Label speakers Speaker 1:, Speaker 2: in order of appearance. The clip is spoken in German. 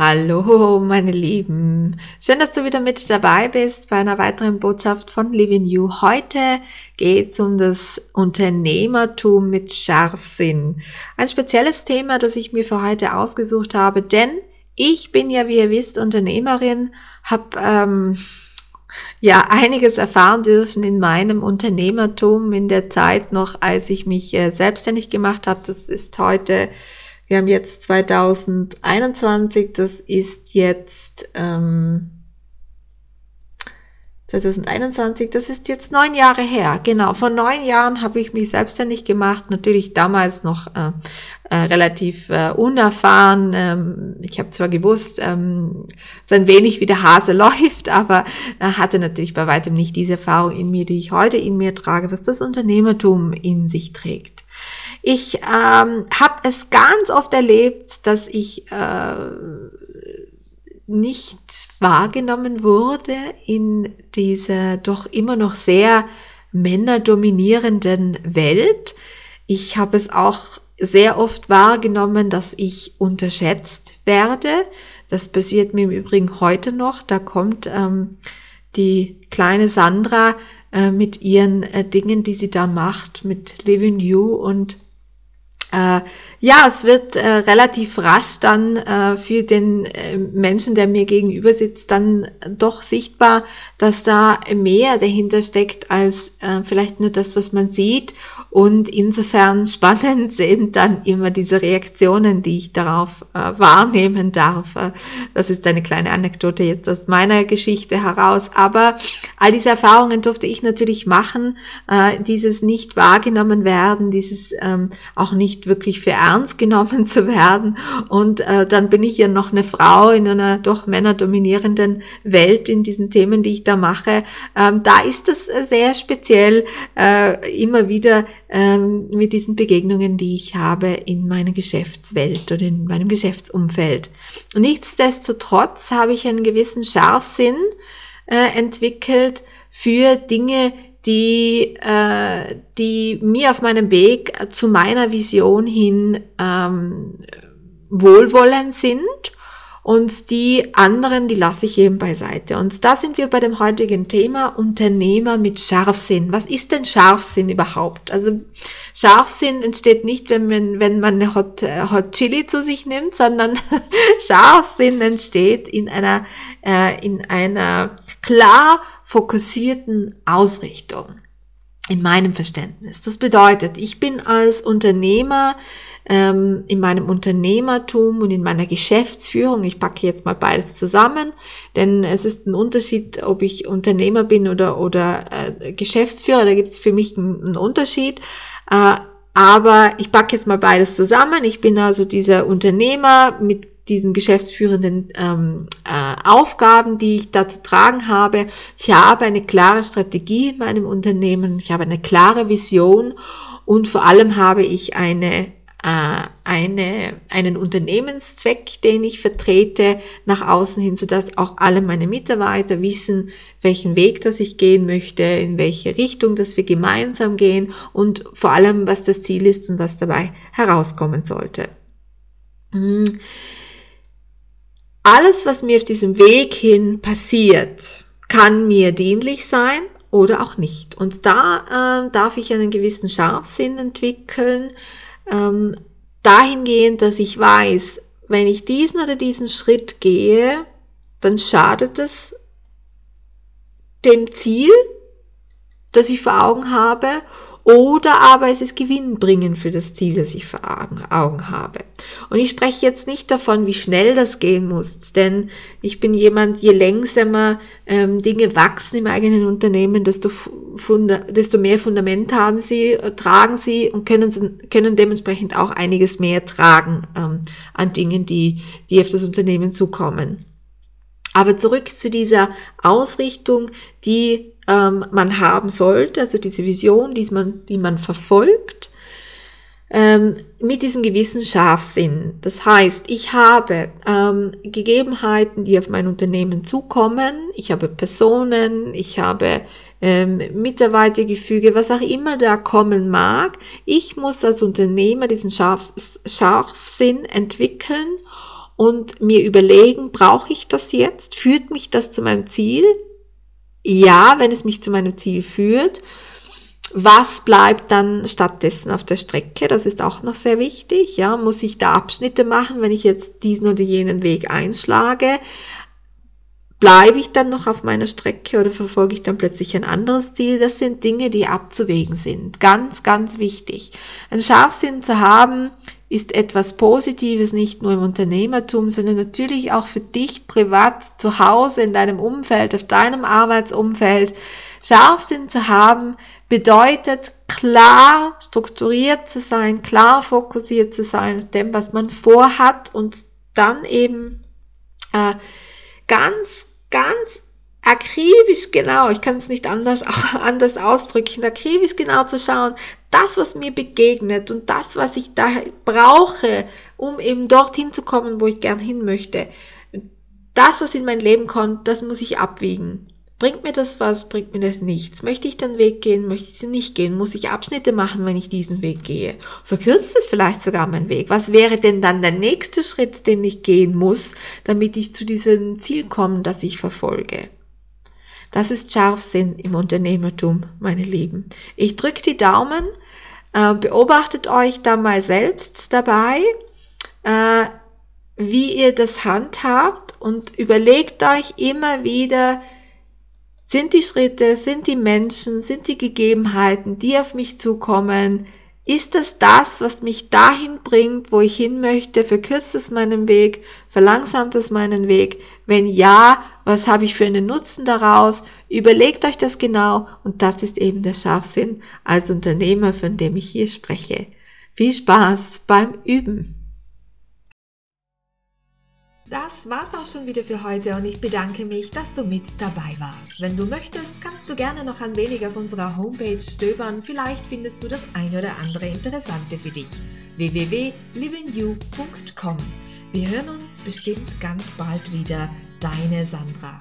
Speaker 1: Hallo, meine Lieben. Schön, dass du wieder mit dabei bist bei einer weiteren Botschaft von Living You. Heute geht es um das Unternehmertum mit Scharfsinn. Ein spezielles Thema, das ich mir für heute ausgesucht habe, denn ich bin ja, wie ihr wisst, Unternehmerin, habe ähm, ja einiges erfahren dürfen in meinem Unternehmertum in der Zeit noch, als ich mich äh, selbstständig gemacht habe. Das ist heute wir haben jetzt 2021, das ist jetzt ähm, 2021, das ist jetzt neun Jahre her. Genau, vor neun Jahren habe ich mich selbstständig gemacht. Natürlich damals noch äh, äh, relativ äh, unerfahren. Ähm, ich habe zwar gewusst, ähm, so ein wenig wie der Hase läuft, aber äh, hatte natürlich bei weitem nicht diese Erfahrung in mir, die ich heute in mir trage, was das Unternehmertum in sich trägt. Ich ähm, habe es ganz oft erlebt, dass ich äh, nicht wahrgenommen wurde in dieser doch immer noch sehr männerdominierenden Welt. Ich habe es auch sehr oft wahrgenommen, dass ich unterschätzt werde. Das passiert mir im Übrigen heute noch. Da kommt ähm, die kleine Sandra äh, mit ihren äh, Dingen, die sie da macht, mit Living You und äh, ja, es wird äh, relativ rasch dann äh, für den äh, Menschen, der mir gegenüber sitzt, dann doch sichtbar, dass da mehr dahinter steckt als äh, vielleicht nur das, was man sieht. Und insofern spannend sind dann immer diese Reaktionen, die ich darauf äh, wahrnehmen darf. Äh, das ist eine kleine Anekdote jetzt aus meiner Geschichte heraus. Aber all diese Erfahrungen durfte ich natürlich machen. Dieses nicht wahrgenommen werden, dieses ähm, auch nicht wirklich für ernst genommen zu werden. Und äh, dann bin ich ja noch eine Frau in einer doch männerdominierenden Welt in diesen Themen, die ich da mache. Ähm, da ist es sehr speziell, äh, immer wieder ähm, mit diesen Begegnungen, die ich habe in meiner Geschäftswelt oder in meinem Geschäftsumfeld. Nichtsdestotrotz habe ich einen gewissen Scharfsinn äh, entwickelt für Dinge, die, äh, die mir auf meinem Weg zu meiner Vision hin ähm, wohlwollend sind und die anderen, die lasse ich eben beiseite. Und da sind wir bei dem heutigen Thema Unternehmer mit Scharfsinn. Was ist denn Scharfsinn überhaupt? Also Scharfsinn entsteht nicht, wenn man, wenn man eine Hot, Hot Chili zu sich nimmt, sondern Scharfsinn entsteht in einer, äh, in einer klar fokussierten Ausrichtung in meinem Verständnis. Das bedeutet, ich bin als Unternehmer ähm, in meinem Unternehmertum und in meiner Geschäftsführung, ich packe jetzt mal beides zusammen, denn es ist ein Unterschied, ob ich Unternehmer bin oder, oder äh, Geschäftsführer, da gibt es für mich einen, einen Unterschied. Äh, aber ich packe jetzt mal beides zusammen. Ich bin also dieser Unternehmer mit diesen geschäftsführenden ähm, äh, Aufgaben, die ich da zu tragen habe. Ich habe eine klare Strategie in meinem Unternehmen, ich habe eine klare Vision und vor allem habe ich eine äh, eine, einen Unternehmenszweck, den ich vertrete, nach außen hin, sodass auch alle meine Mitarbeiter wissen, welchen Weg das ich gehen möchte, in welche Richtung, dass wir gemeinsam gehen und vor allem, was das Ziel ist und was dabei herauskommen sollte. hm, alles, was mir auf diesem Weg hin passiert, kann mir dienlich sein oder auch nicht. Und da äh, darf ich einen gewissen Scharfsinn entwickeln, ähm, dahingehend, dass ich weiß, wenn ich diesen oder diesen Schritt gehe, dann schadet es dem Ziel, das ich vor Augen habe oder aber es ist gewinnbringend für das Ziel, das ich vor Augen habe. Und ich spreche jetzt nicht davon, wie schnell das gehen muss, denn ich bin jemand, je längsamer ähm, Dinge wachsen im eigenen Unternehmen, desto, desto mehr Fundament haben sie, äh, tragen sie und können, können dementsprechend auch einiges mehr tragen ähm, an Dingen, die, die auf das Unternehmen zukommen. Aber zurück zu dieser Ausrichtung, die ähm, man haben sollte, also diese Vision, die man, die man verfolgt, ähm, mit diesem gewissen Scharfsinn. Das heißt, ich habe ähm, Gegebenheiten, die auf mein Unternehmen zukommen, ich habe Personen, ich habe ähm, Mitarbeitergefüge, was auch immer da kommen mag. Ich muss als Unternehmer diesen Scharf, Scharfsinn entwickeln und mir überlegen, brauche ich das jetzt? Führt mich das zu meinem Ziel? Ja, wenn es mich zu meinem Ziel führt. Was bleibt dann stattdessen auf der Strecke? Das ist auch noch sehr wichtig. Ja, muss ich da Abschnitte machen, wenn ich jetzt diesen oder jenen Weg einschlage? Bleibe ich dann noch auf meiner Strecke oder verfolge ich dann plötzlich ein anderes Ziel? Das sind Dinge, die abzuwägen sind. Ganz, ganz wichtig. Ein Scharfsinn zu haben, ist etwas Positives, nicht nur im Unternehmertum, sondern natürlich auch für dich privat zu Hause, in deinem Umfeld, auf deinem Arbeitsumfeld. Scharfsinn zu haben bedeutet klar strukturiert zu sein, klar fokussiert zu sein dem, was man vorhat und dann eben äh, ganz, ganz akribisch genau, ich kann es nicht anders, anders ausdrücken, akribisch genau zu schauen, das, was mir begegnet und das, was ich da brauche, um eben dorthin zu kommen, wo ich gern hin möchte, das, was in mein Leben kommt, das muss ich abwiegen. Bringt mir das was, bringt mir das nichts? Möchte ich den Weg gehen, möchte ich den nicht gehen? Muss ich Abschnitte machen, wenn ich diesen Weg gehe? Verkürzt es vielleicht sogar mein Weg? Was wäre denn dann der nächste Schritt, den ich gehen muss, damit ich zu diesem Ziel komme, das ich verfolge? Das ist Scharfsinn im Unternehmertum, meine Lieben. Ich drücke die Daumen, äh, beobachtet euch da mal selbst dabei, äh, wie ihr das handhabt und überlegt euch immer wieder, sind die Schritte, sind die Menschen, sind die Gegebenheiten, die auf mich zukommen, ist es das, was mich dahin bringt, wo ich hin möchte? Verkürzt es meinen Weg? Verlangsamt es meinen Weg? Wenn ja, was habe ich für einen Nutzen daraus? Überlegt euch das genau und das ist eben der Scharfsinn als Unternehmer, von dem ich hier spreche. Viel Spaß beim Üben!
Speaker 2: Das war's auch schon wieder für heute und ich bedanke mich, dass du mit dabei warst. Wenn du möchtest, kannst du gerne noch ein wenig auf unserer Homepage stöbern. Vielleicht findest du das ein oder andere Interessante für dich. www.livingyou.com Wir hören uns bestimmt ganz bald wieder. Deine Sandra.